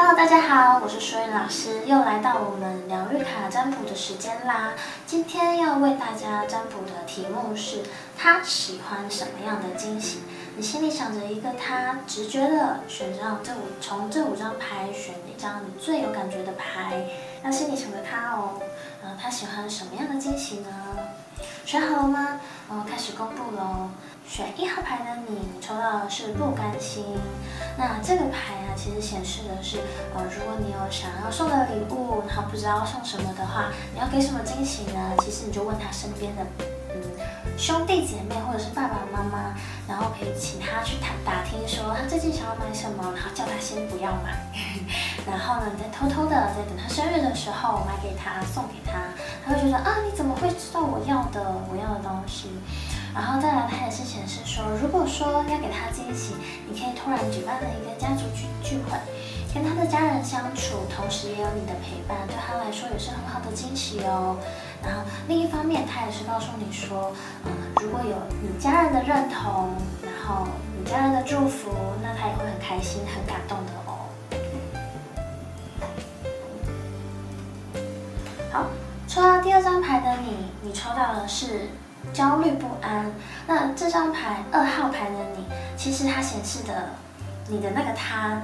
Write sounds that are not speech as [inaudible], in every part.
Hello，大家好，我是舒云老师，又来到我们疗愈卡占卜的时间啦。今天要为大家占卜的题目是：他喜欢什么样的惊喜？你心里想着一个他，直觉的选上这五，从这五张牌选一张你最有感觉的牌，要心里想着他哦。呃，他喜欢什么样的惊喜呢？选好了吗？哦，开始公布喽。选一号牌的你，你抽到的是不甘心。那这个牌，其实显示的是，呃，如果你有想要送的礼物，然后不知道送什么的话，你要给什么惊喜呢？其实你就问他身边的，嗯，兄弟姐妹或者是爸爸妈妈，然后可以请他去谈打听，说他最近想要买什么，然后叫他先不要买，[laughs] 然后呢，你再偷偷的在等他生日的时候买给他，送给他，他会觉得啊，你怎么会知道我要的我要的东西？然后再来，它也是显示说，如果说要给他惊喜，你可以突然举办了一个家族聚聚会，跟他的家人相处，同时也有你的陪伴，对他来说也是很好的惊喜哦。然后另一方面，他也是告诉你说，嗯，如果有你家人的认同，然后你家人的祝福，那他也会很开心、很感动的哦。好，抽到第二张牌的你，你抽到的是。焦虑不安。那这张牌二号牌的你，其实它显示的你的那个他，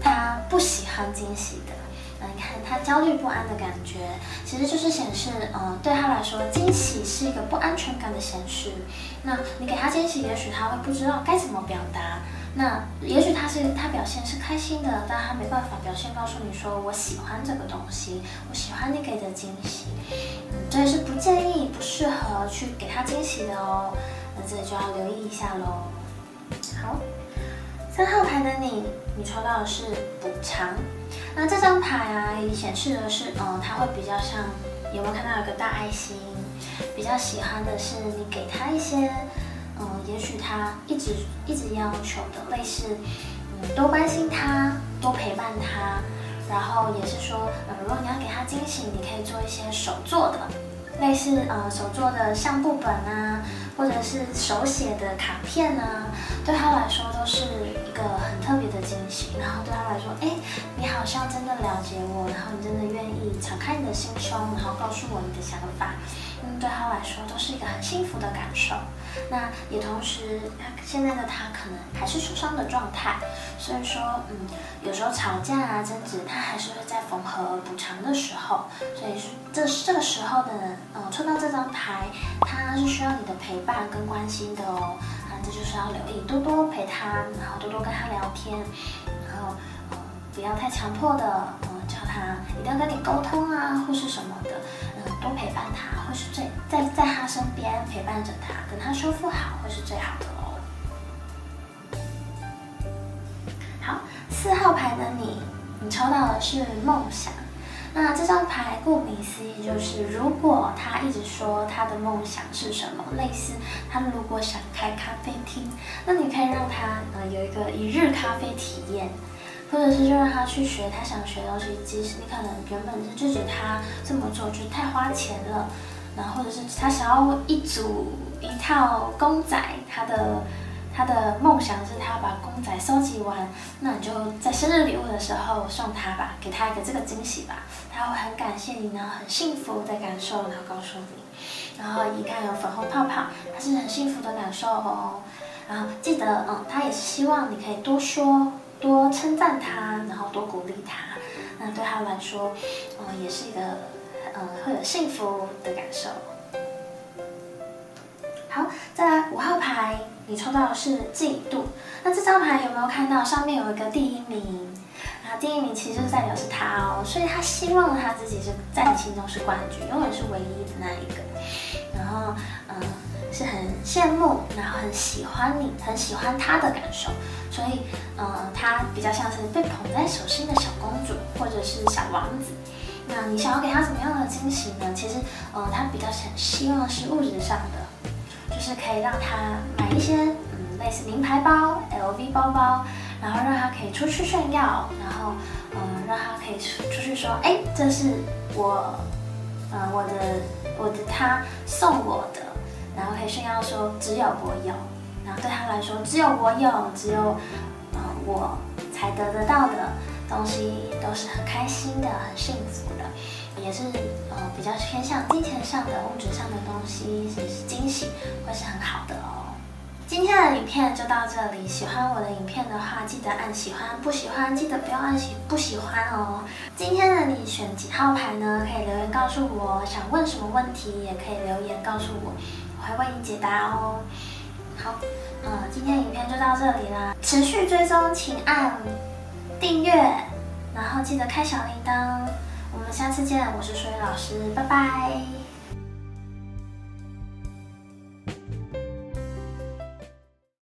他不喜欢惊喜的。那你看他焦虑不安的感觉，其实就是显示，嗯，对他来说，惊喜是一个不安全感的显示。那你给他惊喜，也许他会不知道该怎么表达。那也许他是他表现是开心的，但他没办法表现告诉你说我喜欢这个东西，我喜欢你给的惊喜，所以是不建议、适合去给他惊喜的哦。那这里就要留意一下喽。好，三号牌的你，你抽到的是补偿。那这张牌啊，显示的是，嗯，他会比较像，有没有看到有个大爱心？比较喜欢的是你给他一些。嗯，也许他一直一直要求的类似，嗯，多关心他，多陪伴他，然后也是说，呃，如果你要给他惊喜，你可以做一些手做的，类似呃手做的相簿本啊，或者是手写的卡片啊，对他来说都是一个很特别的惊喜。然后对他来说，哎，你好像真的了解我，然后你真的愿意敞开你的心胸，然后告诉我你的想法。嗯，对他来说都是一个很幸福的感受。那也同时，现在的他可能还是受伤的状态，所以说，嗯，有时候吵架啊、争执，他还是会在缝合补偿的时候。所以这这个时候的，嗯，抽到这张牌，他是需要你的陪伴跟关心的哦。啊，这就是要留意，多多陪他，然后多多跟他聊天，然后，不要太强迫的，嗯，叫他一定要跟你沟通啊，或是什么的。多陪伴他，会是最在在他身边陪伴着他，等他修复好，会是最好的哦。好，四号牌的你，你抽到的是梦想。那这张牌顾名思义就是，如果他一直说他的梦想是什么，类似他如果想开咖啡厅，那你可以让他呃有一个一日咖啡体验。或者是就让他去学他想学的东西，即使你可能原本是拒绝他这么做，就太花钱了，然后或者是他想要一组一套公仔，他的 [laughs] 他的梦想是他把公仔收集完，那你就在生日礼物的时候送他吧，给他一个这个惊喜吧，他会很感谢你，然后很幸福的感受，然后告诉你，然后一看有粉红泡泡，他是很幸福的感受哦，然后记得嗯，他也是希望你可以多说。多称赞他，然后多鼓励他，那对他来说，也是一个，嗯，会有幸福的感受。好，再来五号牌，你抽到的是嫉妒。那这张牌有没有看到上面有一个第一名？啊，第一名其实代表是他哦，所以他希望他自己是在你心中是冠军，永远是唯一的那一个。然后，是很羡慕，然后很喜欢你，很喜欢他的感受。所以，呃，他比较像是被捧在手心的小公主，或者是小王子。那你想要给他什么样的惊喜呢？其实，呃，他比较想希望是物质上的，就是可以让他买一些，嗯，类似名牌包、LV 包包，然后让他可以出去炫耀，然后，嗯，让他可以出出去说，哎，这是我，呃，我的，我的他送我的，然后可以炫耀说，只有我有。然后对他来说，只有我有，只有，呃，我才得得到的，东西都是很开心的、很幸福的，也是呃比较偏向金钱上的、物质上的东西，是惊喜，会是很好的哦。今天的影片就到这里，喜欢我的影片的话，记得按喜欢；不喜欢，记得不要按喜不喜欢哦。今天的你选几号牌呢？可以留言告诉我，想问什么问题也可以留言告诉，我会为你解答哦。好，呃，今天影片就到这里啦，持续追踪，请按。订阅，然后记得开小铃铛。我们下次见，我是水老师，拜拜。